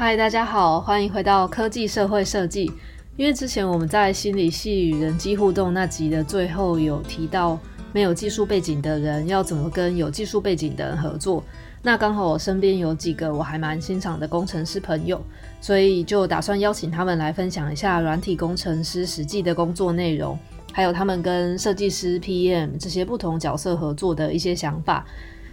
嗨，大家好，欢迎回到科技社会设计。因为之前我们在心理系与人机互动那集的最后有提到，没有技术背景的人要怎么跟有技术背景的人合作。那刚好我身边有几个我还蛮欣赏的工程师朋友，所以就打算邀请他们来分享一下软体工程师实际的工作内容，还有他们跟设计师、PM 这些不同角色合作的一些想法。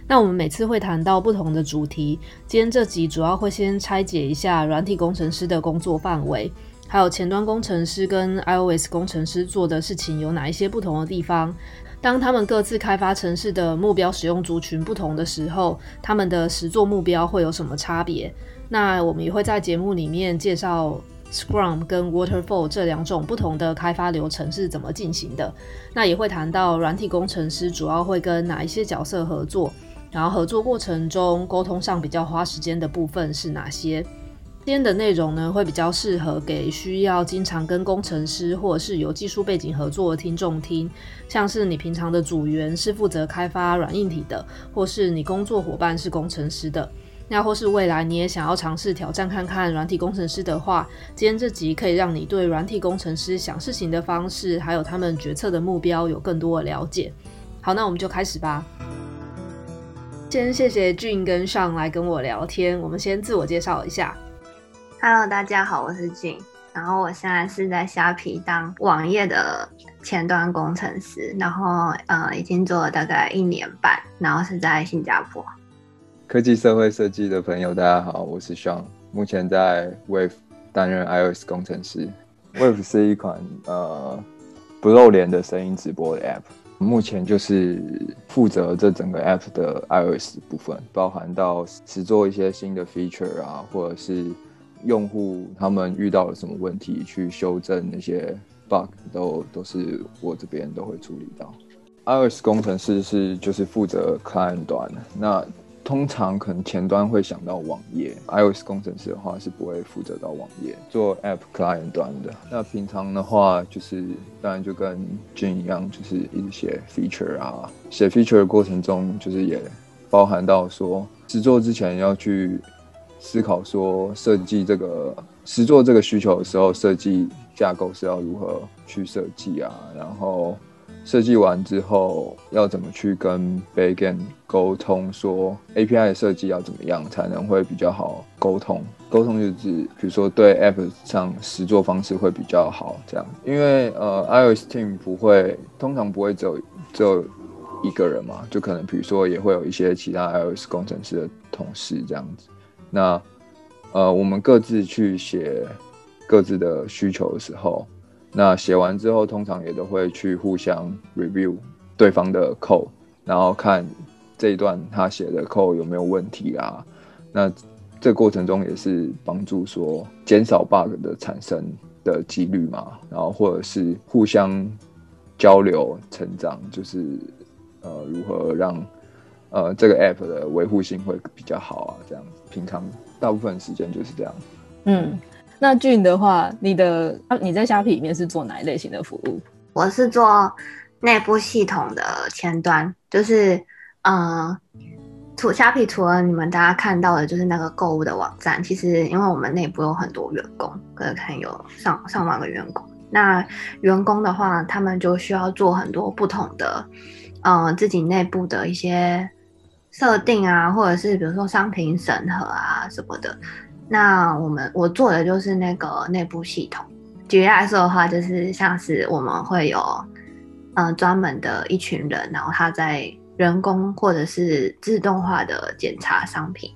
那我们每次会谈到不同的主题，今天这集主要会先拆解一下软体工程师的工作范围，还有前端工程师跟 iOS 工程师做的事情有哪一些不同的地方。当他们各自开发城市的目标使用族群不同的时候，他们的实作目标会有什么差别？那我们也会在节目里面介绍 Scrum 跟 Waterfall 这两种不同的开发流程是怎么进行的。那也会谈到软体工程师主要会跟哪一些角色合作。然后合作过程中，沟通上比较花时间的部分是哪些？今天的内容呢，会比较适合给需要经常跟工程师或者是有技术背景合作的听众听。像是你平常的组员是负责开发软硬体的，或是你工作伙伴是工程师的，那或是未来你也想要尝试挑战看看软体工程师的话，今天这集可以让你对软体工程师想事情的方式，还有他们决策的目标有更多的了解。好，那我们就开始吧。先谢谢俊跟上来跟我聊天，我们先自我介绍一下。Hello，大家好，我是俊，然后我现在是在虾皮当网页的前端工程师，然后呃已经做了大概一年半，然后是在新加坡。科技社会设计的朋友，大家好，我是尚，目前在 Wave 担任 iOS 工程师。Wave 是一款呃不露脸的声音直播的 App。目前就是负责这整个 app 的 iOS 部分，包含到只做一些新的 feature 啊，或者是用户他们遇到了什么问题，去修正那些 bug，都都是我这边都会处理到。iOS 工程师是就是负责 client 端，那。通常可能前端会想到网页，iOS 工程师的话是不会负责到网页，做 App Client 端的。那平常的话，就是当然就跟 Jin 一样，就是一直写 feature 啊，写 feature 的过程中，就是也包含到说实作之前要去思考说设计这个实作这个需求的时候，设计架构是要如何去设计啊，然后。设计完之后，要怎么去跟 backend 沟通？说 API 的设计要怎么样才能会比较好沟通？沟通就是，比如说对 App 上实作方式会比较好这样。因为呃，iOS team 不会，通常不会只有只有一个人嘛，就可能比如说也会有一些其他 iOS 工程师的同事这样子。那呃，我们各自去写各自的需求的时候。那写完之后，通常也都会去互相 review 对方的 code，然后看这一段他写的 code 有没有问题啊。那这过程中也是帮助说减少 bug 的产生的几率嘛，然后或者是互相交流成长，就是呃如何让呃这个 app 的维护性会比较好啊，这样。平常大部分时间就是这样。嗯。那俊的话，你的你在虾皮里面是做哪一类型的服务？我是做内部系统的前端，就是呃，除虾皮除了你们大家看到的，就是那个购物的网站。其实因为我们内部有很多员工，可能看有上上万个员工。那员工的话，他们就需要做很多不同的，呃，自己内部的一些设定啊，或者是比如说商品审核啊什么的。那我们我做的就是那个内部系统。举例来说的话，就是像是我们会有，嗯、呃，专门的一群人，然后他在人工或者是自动化的检查商品。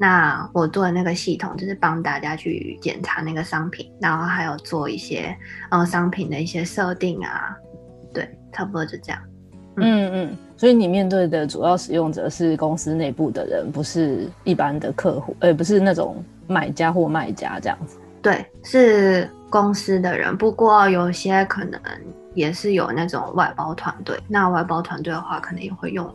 那我做的那个系统就是帮大家去检查那个商品，然后还有做一些，呃，商品的一些设定啊。对，差不多就这样。嗯嗯，所以你面对的主要使用者是公司内部的人，不是一般的客户，呃，不是那种买家或卖家这样子。对，是公司的人，不过有些可能也是有那种外包团队。那外包团队的话，可能也会用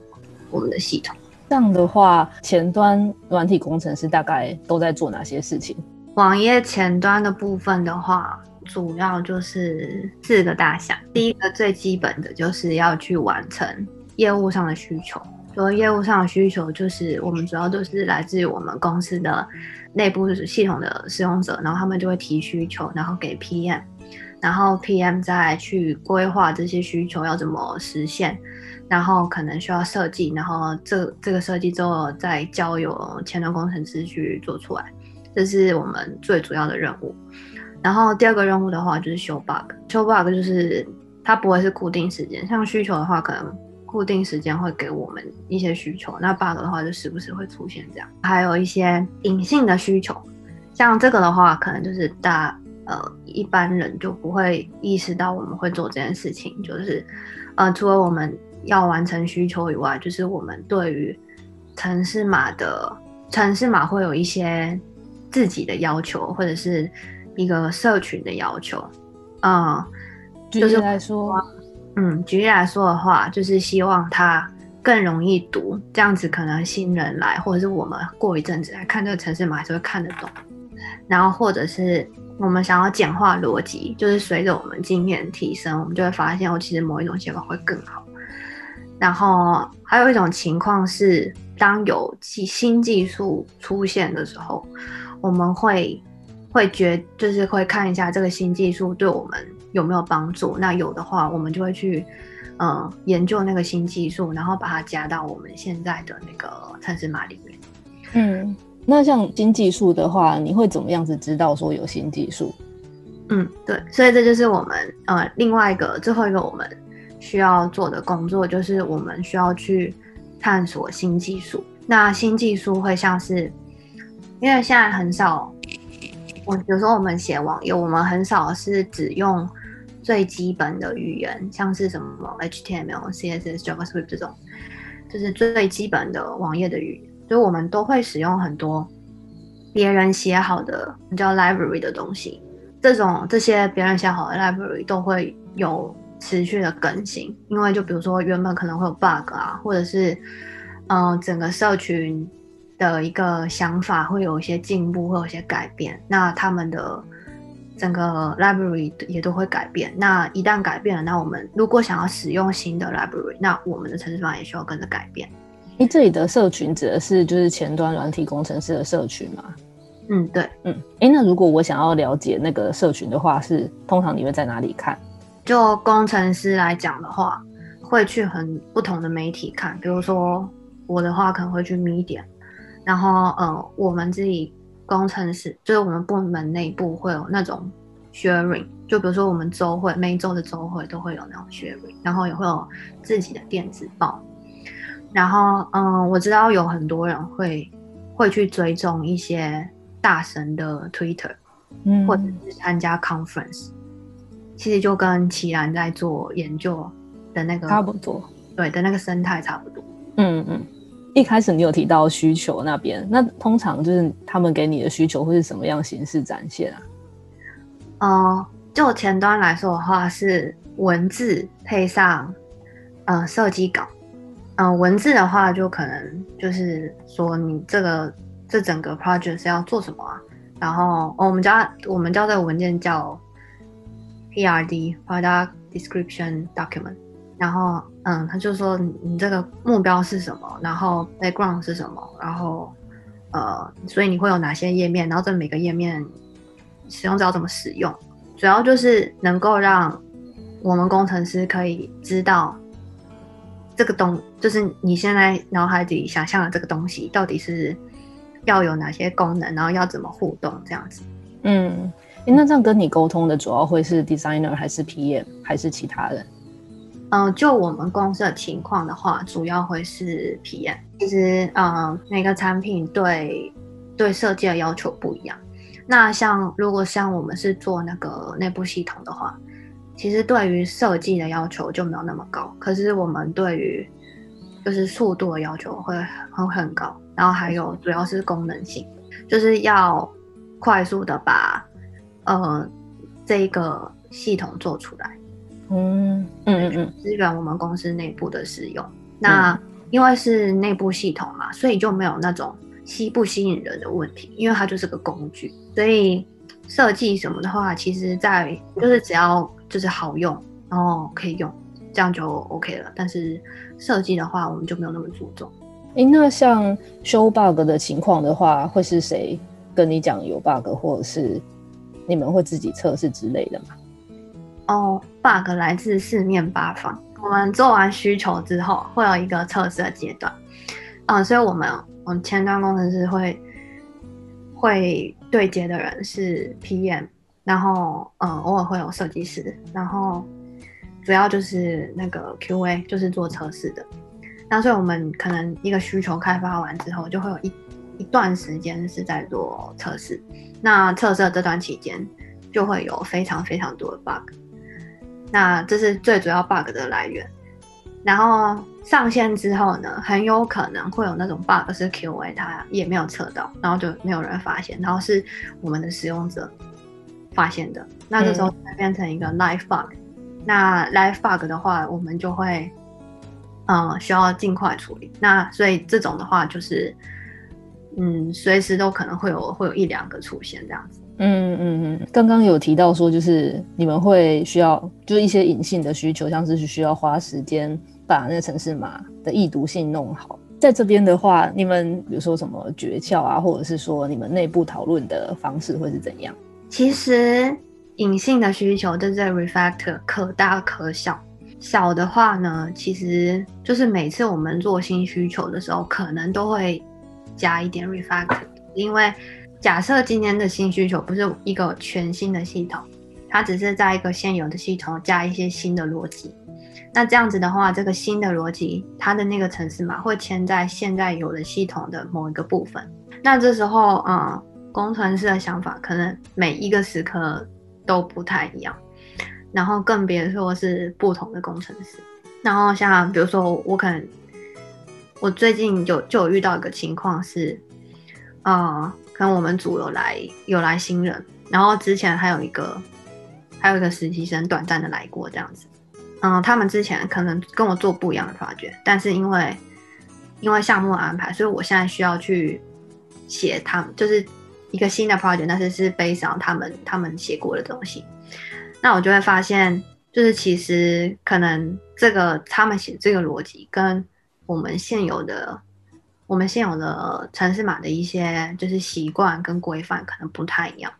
我们的系统。这样的话，前端软体工程师大概都在做哪些事情？网页前端的部分的话。主要就是四个大项，第一个最基本的就是要去完成业务上的需求，所以业务上的需求就是我们主要都是来自于我们公司的内部系统的使用者，然后他们就会提需求，然后给 PM，然后 PM 再去规划这些需求要怎么实现，然后可能需要设计，然后这这个设计之后再交由前端工程师去做出来，这是我们最主要的任务。然后第二个任务的话就是修 bug，修 bug 就是它不会是固定时间，像需求的话可能。固定时间会给我们一些需求，那 bug 的话就时不时会出现这样。还有一些隐性的需求，像这个的话，可能就是大呃一般人就不会意识到我们会做这件事情。就是呃，除了我们要完成需求以外，就是我们对于城市码的城市码会有一些自己的要求，或者是一个社群的要求。嗯、呃，就是来说。嗯，举例来说的话，就是希望它更容易读，这样子可能新人来，或者是我们过一阵子来看这个程式码，还是会看得懂。然后或者是我们想要简化逻辑，就是随着我们经验提升，我们就会发现，哦，其实某一种写法会更好。然后还有一种情况是，当有技新技术出现的时候，我们会会觉，就是会看一下这个新技术对我们。有没有帮助？那有的话，我们就会去，嗯，研究那个新技术，然后把它加到我们现在的那个城市码里面。嗯，那像新技术的话，你会怎么样子知道说有新技术？嗯，对，所以这就是我们呃另外一个最后一个我们需要做的工作，就是我们需要去探索新技术。那新技术会像是，因为现在很少，我有时候我们写网页，我们很少是只用。最基本的语言，像是什么 HTML、CSS、JavaScript 这种，就是最基本的网页的语言，所以我们都会使用很多别人写好的叫 library 的东西。这种这些别人写好的 library 都会有持续的更新，因为就比如说原本可能会有 bug 啊，或者是嗯、整个社群的一个想法会有一些进步，会有一些改变，那他们的。整个 library 也都会改变。那一旦改变了，那我们如果想要使用新的 library，那我们的程式方也需要跟着改变。你这里的社群指的是就是前端软体工程师的社群吗？嗯，对，嗯，哎，那如果我想要了解那个社群的话，是通常你会在哪里看？就工程师来讲的话，会去很不同的媒体看。比如说我的话，可能会去 Medium，然后呃，我们自己。工程师就是我们部门内部会有那种 sharing，就比如说我们周会，每周的周会都会有那种 sharing，然后也会有自己的电子报。然后，嗯，我知道有很多人会会去追踪一些大神的 Twitter，嗯，或者是参加 conference，其实就跟齐然在做研究的那个差不多，对的那个生态差不多。嗯嗯。一开始你有提到需求那边，那通常就是他们给你的需求会是什么样形式展现啊？呃，就前端来说的话，是文字配上呃设计稿。嗯、文字的话就可能就是说你这个这整个 project 是要做什么啊？然后、我们叫我们叫这个文件叫 PRD（Product Description Document）。然后，嗯，他就说你，你这个目标是什么？然后 background 是什么？然后，呃，所以你会有哪些页面？然后这每个页面使用者要怎么使用？主要就是能够让我们工程师可以知道这个东，就是你现在脑海里想象的这个东西到底是要有哪些功能，然后要怎么互动这样子。嗯，那这样跟你沟通的主要会是 designer 还是 PM 还是其他人？嗯、就我们公司的情况的话，主要会是 PM。其实，嗯、呃，每个产品对对设计的要求不一样。那像如果像我们是做那个内部系统的话，其实对于设计的要求就没有那么高。可是我们对于就是速度的要求会很很高，然后还有主要是功能性，就是要快速的把呃这个系统做出来。嗯嗯嗯，支援我们公司内部的使用。那因为是内部系统嘛，所以就没有那种吸不吸引人的问题，因为它就是个工具。所以设计什么的话，其实在就是只要就是好用，然后可以用，这样就 OK 了。但是设计的话，我们就没有那么注重。诶，那像修 bug 的情况的话，会是谁跟你讲有 bug，或者是你们会自己测试之类的吗？哦，bug 来自四面八方。我们做完需求之后，会有一个测试阶段。嗯、所以我们我们前端工程师会会对接的人是 PM，然后嗯、偶尔会有设计师，然后主要就是那个 QA，就是做测试的。那所以我们可能一个需求开发完之后，就会有一一段时间是在做测试。那测试这段期间，就会有非常非常多的 bug。那这是最主要 bug 的来源。然后上线之后呢，很有可能会有那种 bug 是 QA 它也没有测到，然后就没有人发现，然后是我们的使用者发现的。那这时候会变成一个 live bug。嗯。那 live bug 的话，我们就会。嗯，需要尽快处理。那所以这种的话，就是嗯，随时都可能会有会有一两个出现这样子。嗯嗯嗯。刚刚有提到说，就是你们会需要就是一些隐性的需求，像是需要花时间把那个城市码的易读性弄好。在这边的话，你们比如说什么诀窍啊，或者是说你们内部讨论的方式会是怎样？其实隐性的需求就在 refactor 可大可小。小的话呢，其实就是每次我们做新需求的时候，可能都会加一点 refactor，因为假设今天的新需求不是一个全新的系统，它只是在一个现有的系统加一些新的逻辑。那这样子的话，这个新的逻辑它的那个程式码会嵌在现在有的系统的某一个部分。那这时候，嗯，工程师的想法可能每一个时刻都不太一样。然后更别说是不同的工程师。然后像比如说，我可能我最近就就有遇到一个情况是，呃，跟我们组有来有来新人，然后之前还有一个还有一个实习生短暂的来过这样子。嗯，他们之前可能跟我做不一样的 project，但是因为因为项目安排，所以我现在需要去写他们就是一个新的 project，但是是 based on 他们他们写过的东西。那我就会发现，就是其实可能这个他们写这个逻辑跟我们现有的我们现有的城市码的一些就是习惯跟规范可能不太一样。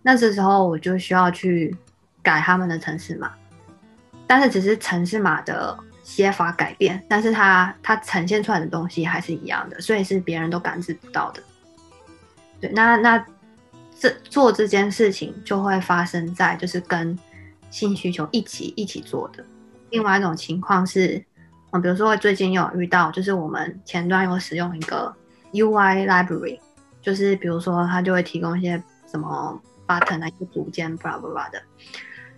那这时候我就需要去改他们的城市码，但是只是城市码的写法改变，但是它它呈现出来的东西还是一样的，所以是别人都感知不到的。对，那那。这做这件事情就会发生在就是跟新需求一起一起做的。另外一种情况是，啊，比如说最近有遇到，就是我们前端有使用一个 UI library，就是比如说它就会提供一些什么 button 啊、一个组件，blah blah blah 的。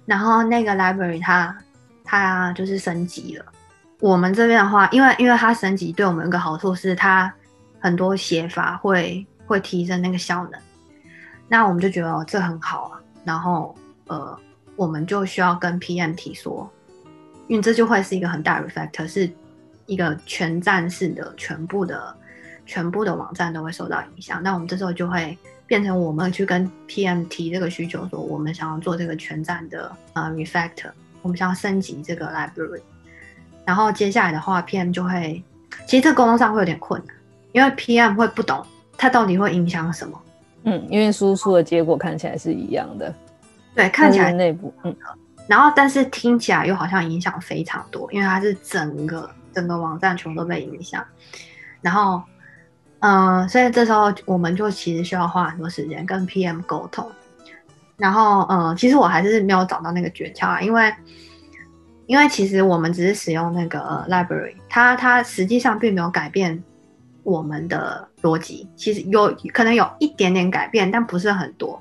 然后那个 library 它它就是升级了。我们这边的话，因为因为它升级，对我们有个好处是它很多写法会会提升那个效能。那我们就觉得哦这很好啊，然后呃，我们就需要跟 PM 提说，因为这就会是一个很大的 refactor，是一个全站式的，全部的全部的网站都会受到影响。那我们这时候就会变成我们去跟 PM 提这个需求，说我们想要做这个全站的呃 refactor，我们想要升级这个 library。然后接下来的话，PM 就会，其实这沟通上会有点困难，因为 PM 会不懂它到底会影响什么。嗯，因为输出的结果看起来是一样的，对，看起来内部嗯，然后但是听起来又好像影响非常多，因为它是整个整个网站全部都被影响，然后嗯、呃，所以这时候我们就其实需要花很多时间跟 PM 沟通，然后嗯、呃，其实我还是没有找到那个诀窍啊，因为因为其实我们只是使用那个 library，它它实际上并没有改变。我们的逻辑其实有可能有一点点改变，但不是很多。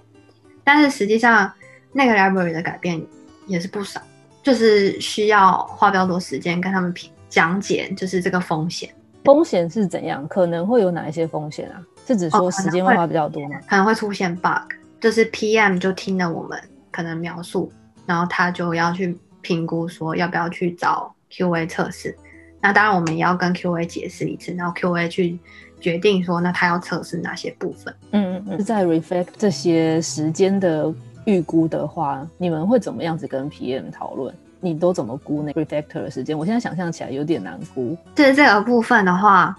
但是实际上，那个 library 的改变也是不少，就是需要花比较多时间跟他们讲解，就是这个风险。风险是怎样？可能会有哪一些风险啊？是指说时间会花比较多吗？哦，可能会出现 bug，就是 PM 就听了我们可能描述，然后他就要去评估说要不要去找 QA 测试。那当然，我们也要跟 QA 解释一次，然后 QA 去决定说，那他要测试哪些部分。嗯嗯嗯。在 reflect 这些时间的预估的话，你们会怎么样子跟 PM 讨论？你都怎么估那 refactor 的时间？我现在想象起来有点难估。就是这个部分的话，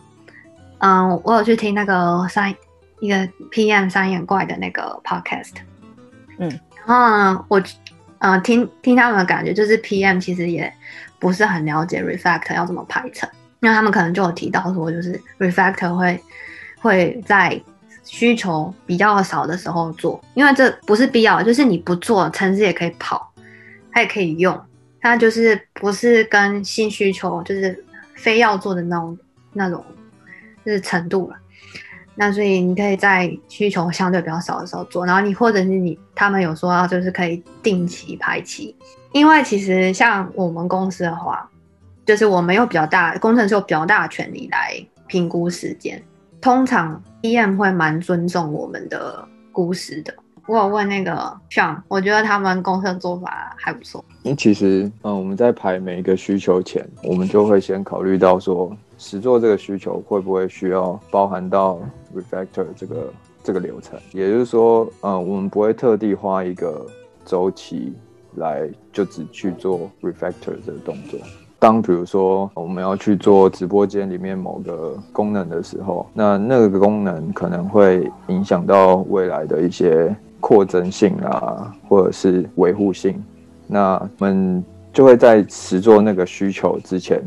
嗯，我有去听那个三一个 PM 三眼怪的那个 podcast，嗯，然后呢我嗯听听他们的感觉，就是 PM 其实也不是很了解 refactor 要怎么排程，因为他们可能就有提到说，就是 refactor 会会在需求比较少的时候做，因为这不是必要，就是你不做，城市也可以跑，它也可以用，它就是不是跟新需求就是非要做的那种那种就是程度了。那所以你可以在需求相对比较少的时候做，然后你或者是你他们有说到就是可以定期排期，因为其实像我们公司的话，就是我们有比较大工程师有比较大的权利来评估时间，通常。PM 会蛮尊重我们的故事的。我有问那个 Sean，我觉得他们公司的做法还不错。因其实，嗯，我们在排每一个需求前，我们就会先考虑到说，实作这个需求会不会需要包含到 refactor 这个这个流程。也就是说，嗯，我们不会特地花一个周期来就只去做 refactor 这个动作。当比如说我们要去做直播间里面某个功能的时候，那那个功能可能会影响到未来的一些扩增性啊，或者是维护性，那我们就会在实做那个需求之前，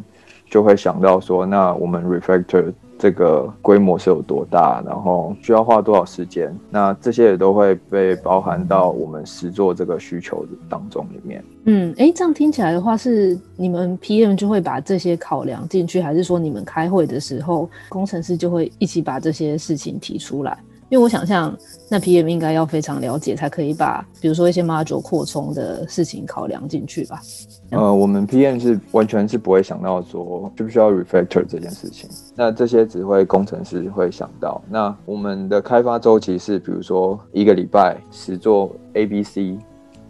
就会想到说，那我们 refactor。这个规模是有多大，然后需要花多少时间？那这些也都会被包含到我们实作这个需求当中里面。嗯，哎，这样听起来的话，是你们 PM 就会把这些考量进去，还是说你们开会的时候，工程师就会一起把这些事情提出来？因为我想象，那 PM 应该要非常了解，才可以把比如说一些 module 扩充的事情考量进去吧。呃，我们 PM 是完全是不会想到说需不需要 refactor 这件事情。那这些只会工程师会想到。那我们的开发周期是，比如说一个礼拜实做 A、B、C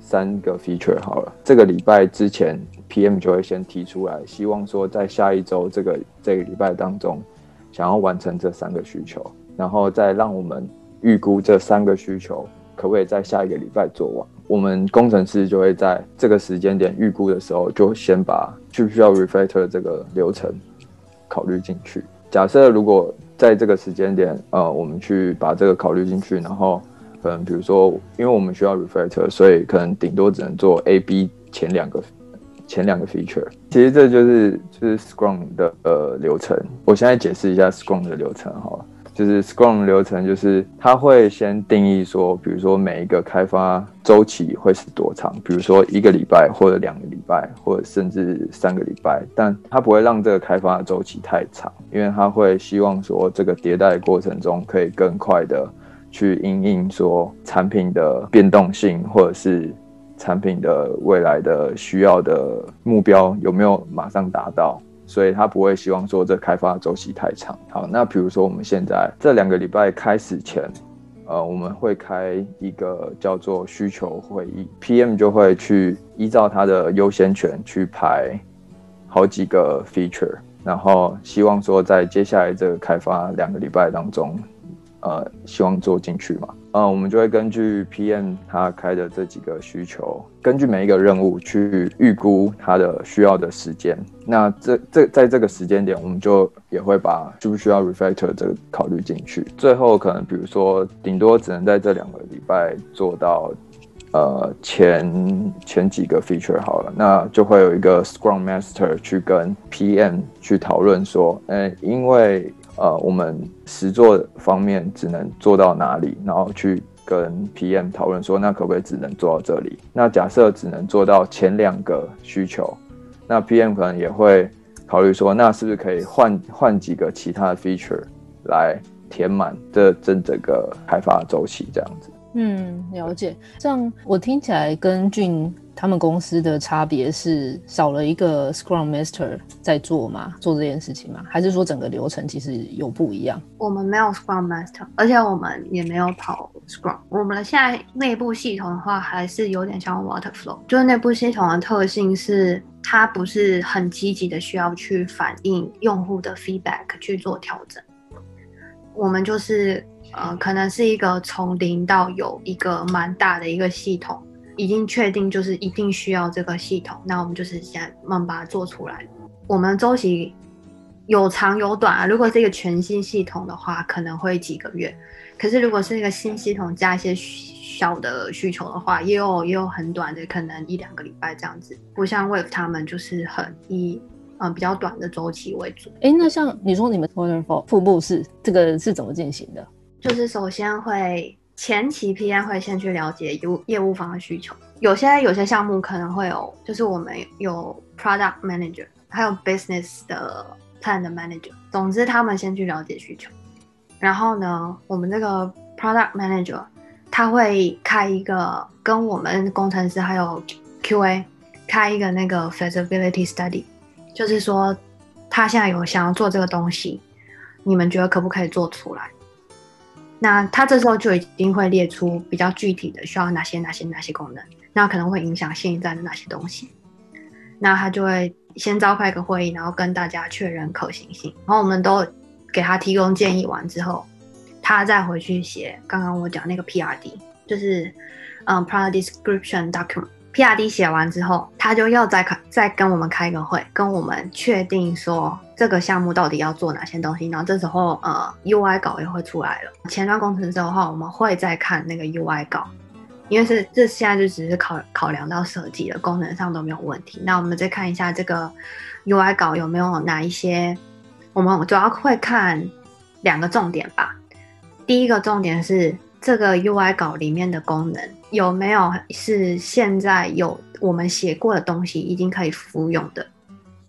三个 feature 好了。这个礼拜之前，PM 就会先提出来，希望说在下一周这个这个礼拜当中，想要完成这三个需求。然后再让我们预估这三个需求可不可以在下一个礼拜做完。我们工程师就会在这个时间点预估的时候，就先把需不需要 refactor 这个流程考虑进去。假设如果在这个时间点，呃，我们去把这个考虑进去，然后可能比如说，因为我们需要 refactor，所以可能顶多只能做 A、B 前两个前两个 feature。其实这就是就是 Scrum 的呃流程。我现在解释一下 Scrum 的流程好了。就是 Scrum 流程，就是它会先定义说，比如说每一个开发周期会是多长，比如说一个礼拜或者两个礼拜，或者甚至三个礼拜，但它不会让这个开发周期太长，因为它会希望说这个迭代过程中可以更快的去因应说产品的变动性，或者是产品的未来的需要的目标有没有马上达到。所以他不会希望说这开发周期太长。好，那比如说我们现在这两个礼拜开始前，呃，我们会开一个叫做需求会议，PM 就会去依照他的优先权去排好几个 feature，然后希望说在接下来这个开发两个礼拜当中，呃，希望做进去嘛。嗯，我们就会根据 PM 他开的这几个需求，根据每一个任务去预估他的需要的时间。那这这在这个时间点，我们就也会把需不需要 refactor 这个考虑进去。最后可能比如说，顶多只能在这两个礼拜做到，呃，前前几个 feature 好了，那就会有一个 Scrum Master 去跟 PM 去讨论说，嗯，因为。呃，我们实作方面只能做到哪里，然后去跟 PM 讨论说，那可不可以只能做到这里？那假设只能做到前两个需求，那 PM 可能也会考虑说，那是不是可以换换几个其他的 feature 来填满这这整个开发周期这样子？嗯，了解。这样我听起来跟俊。他们公司的差别是少了一个 Scrum Master 在做吗？做这件事情吗？还是说整个流程其实有不一样？我们没有 Scrum Master，而且我们也没有跑 Scrum。我们现在内部系统的话，还是有点像 Waterflow，就是内部系统的特性是它不是很积极的需要去反映用户的 feedback 去做调整。我们就是呃，可能是一个从零到有一个蛮大的一个系统。已经确定就是一定需要这个系统，那我们就是先慢慢把它做出来。我们周期有长有短啊，如果是一个全新系统的话，可能会几个月；可是如果是一个新系统加一些小的需求的话，也有也有很短的，可能一两个礼拜这样子。不像 Wave 他们就是很以嗯、比较短的周期为主。哎，那像你说你们 Waterfall 瀑布是这个是怎么进行的？就是首先会。前期 PM 会先去了解业业务方的需求，有些有些项目可能会有，就是我们有 product manager，还有 business 的 plan 的 manager，总之他们先去了解需求，然后呢，我们这个 product manager 他会开一个跟我们工程师还有 QA 开一个那个 feasibility study，就是说他现在有想要做这个东西，你们觉得可不可以做出来？那他这时候就一定会列出比较具体的需要哪些哪些哪些功能，那可能会影响现在的哪些东西。那他就会先召开一个会议，然后跟大家确认可行性，然后我们都给他提供建议完之后，他再回去写刚刚我讲那个 PRD，就是嗯 Product Description Document。PRD 写完之后，他就要再开再跟我们开个会，跟我们确定说这个项目到底要做哪些东西。然后这时候呃 UI 稿也会出来了。前端工程师的话，我们会再看那个 UI 稿，因为是这现在就只是考考量到设计的功能上都没有问题。那我们再看一下这个 UI 稿有没有哪一些，我们主要会看两个重点吧。第一个重点是这个 UI 稿里面的功能。有没有是现在有我们写过的东西已经可以复用的、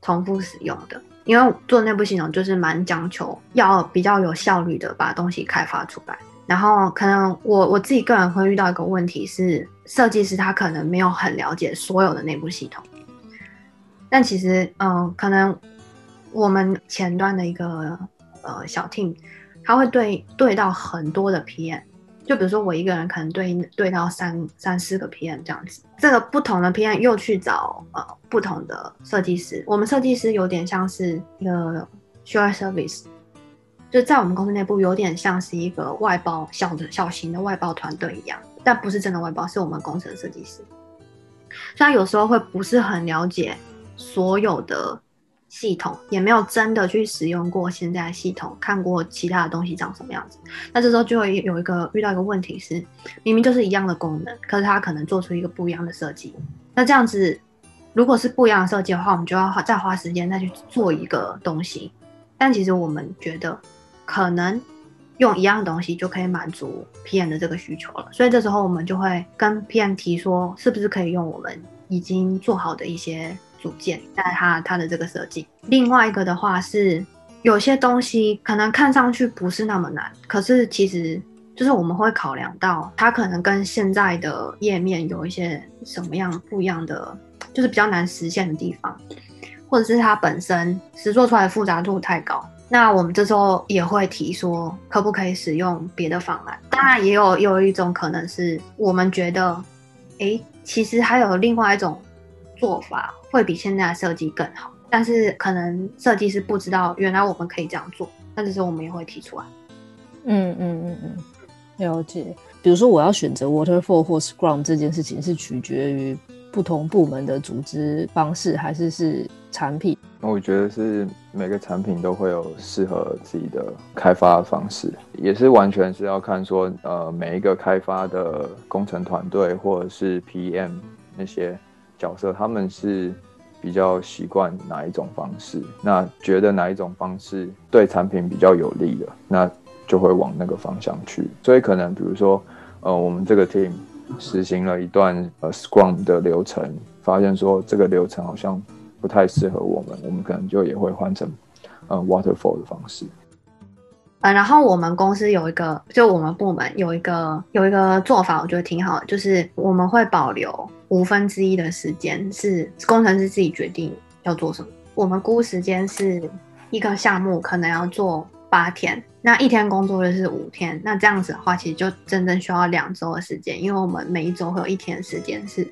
重复使用的？因为做内部系统就是蛮讲求要比较有效率的把东西开发出来。然后可能我我自己个人会遇到一个问题是，设计师他可能没有很了解所有的内部系统。但其实，嗯、可能我们前端的一个呃小 team，他会对对到很多的 PM。就比如说我一个人可能对对到三三四个 PM 这样子，这个不同的 PM 又去找呃不同的设计师。我们设计师有点像是一个 share service，就在我们公司内部有点像是一个外包小的小型的外包团队一样，但不是真的外包，是我们工程设计师。虽然有时候会不是很了解所有的。系统也没有真的去使用过现在的系统，看过其他的东西长什么样子。那这时候就会有一个遇到一个问题是，明明就是一样的功能，可是它可能做出一个不一样的设计。那这样子，如果是不一样的设计的话，我们就要花再花时间再去做一个东西。但其实我们觉得，可能用一样东西就可以满足 PM 的这个需求了。所以这时候我们就会跟 PM 提说，是不是可以用我们已经做好的一些。组件在它它的这个设计，另外一个的话是有些东西可能看上去不是那么难，可是其实就是我们会考量到它可能跟现在的页面有一些什么样不一样的，就是比较难实现的地方，或者是它本身实做出来的复杂度太高，那我们这时候也会提说可不可以使用别的方案。当然也有有一种可能是我们觉得，哎、其实还有另外一种做法。会比现在的设计更好，但是可能设计师不知道原来我们可以这样做，那这时候我们也会提出来。嗯嗯嗯嗯，了解。比如说我要选择 Waterfall 或 Scrum 这件事情，是取决于不同部门的组织方式，还是是产品？那我觉得是每个产品都会有适合自己的开发方式，也是完全是要看说，呃，每一个开发的工程团队或者是 PM 那些。角色他们是比较习惯哪一种方式，那觉得哪一种方式对产品比较有利的，那就会往那个方向去。所以可能比如说，呃，我们这个 team 实行了一段呃 Scrum 的流程，发现说这个流程好像不太适合我们，我们可能就也会换成呃 Waterfall 的方式。呃，然后我们公司有一个，就我们部门有一个有一个做法，我觉得挺好，就是我们会保留。五分之一的时间是工程师自己决定要做什么。我们估时间是一个项目可能要做八天，那一天工作日是五天。那这样子的话，其实就真正需要两周的时间，因为我们每一周会有一天时间是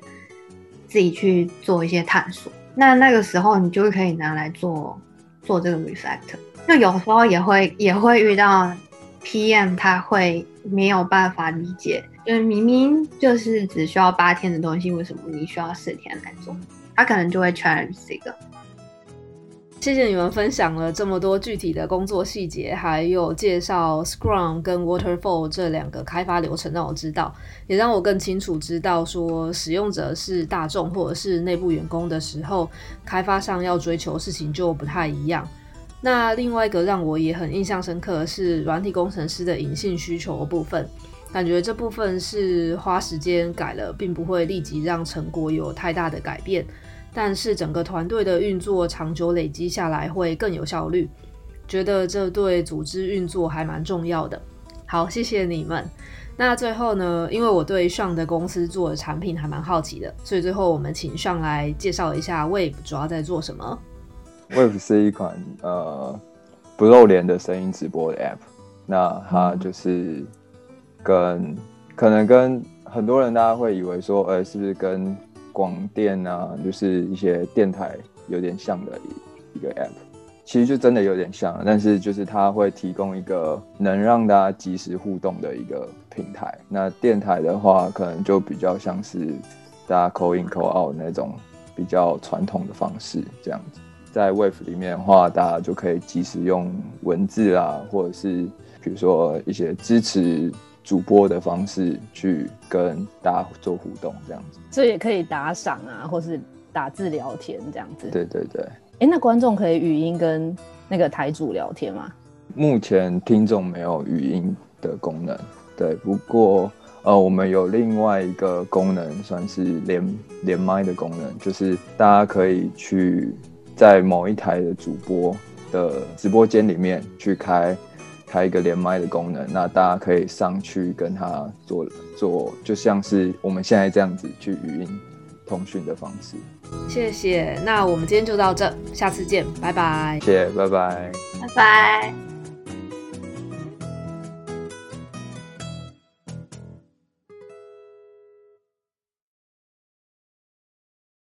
自己去做一些探索。那那个时候你就可以拿来做做这个 refactor。那有时候也会也会遇到 PM 他会没有办法理解，就是明明就是只需要八天的东西，为什么你需要四天来做？他可能就会 change 这个。谢谢你们分享了这么多具体的工作细节，还有介绍 Scrum 跟 Waterfall 这两个开发流程，让我知道，也让我更清楚知道说使用者是大众或者是内部员工的时候，开发上要追求事情就不太一样。那另外一个让我也很印象深刻是软体工程师的隐性需求的部分，感觉这部分是花时间改了，并不会立即让成果有太大的改变。但是整个团队的运作长久累积下来会更有效率，觉得这对组织运作还蛮重要的。好，谢谢你们。那最后呢，因为我对上的公司做的产品还蛮好奇的，所以最后我们请上来介绍一下 Wave 主要在做什么。Wave 是一款呃不露脸的声音直播的 App，那它就是跟、嗯、可能跟很多人大家会以为说，呃，是不是跟广电啊，就是一些电台有点像的一一个 app，其实就真的有点像，但是就是它会提供一个能让大家及时互动的一个平台。那电台的话，可能就比较像是大家 call in call out 那种比较传统的方式这样子。在 Wave 里面的话，大家就可以及时用文字啊，或者是比如说一些支持。主播的方式去跟大家做互动，这样子，所以也可以打赏啊，或是打字聊天这样子。对对对。哎、欸，那观众可以语音跟那个台主聊天吗？目前听众没有语音的功能，对。不过呃，我们有另外一个功能，算是连连麦的功能，就是大家可以去在某一台的主播的直播间里面去开。开一个连麦的功能，那大家可以上去跟他做做，就像是我们现在这样子去语音通讯的方式。谢谢，那我们今天就到这，下次见，拜拜。谢谢，拜拜，拜拜。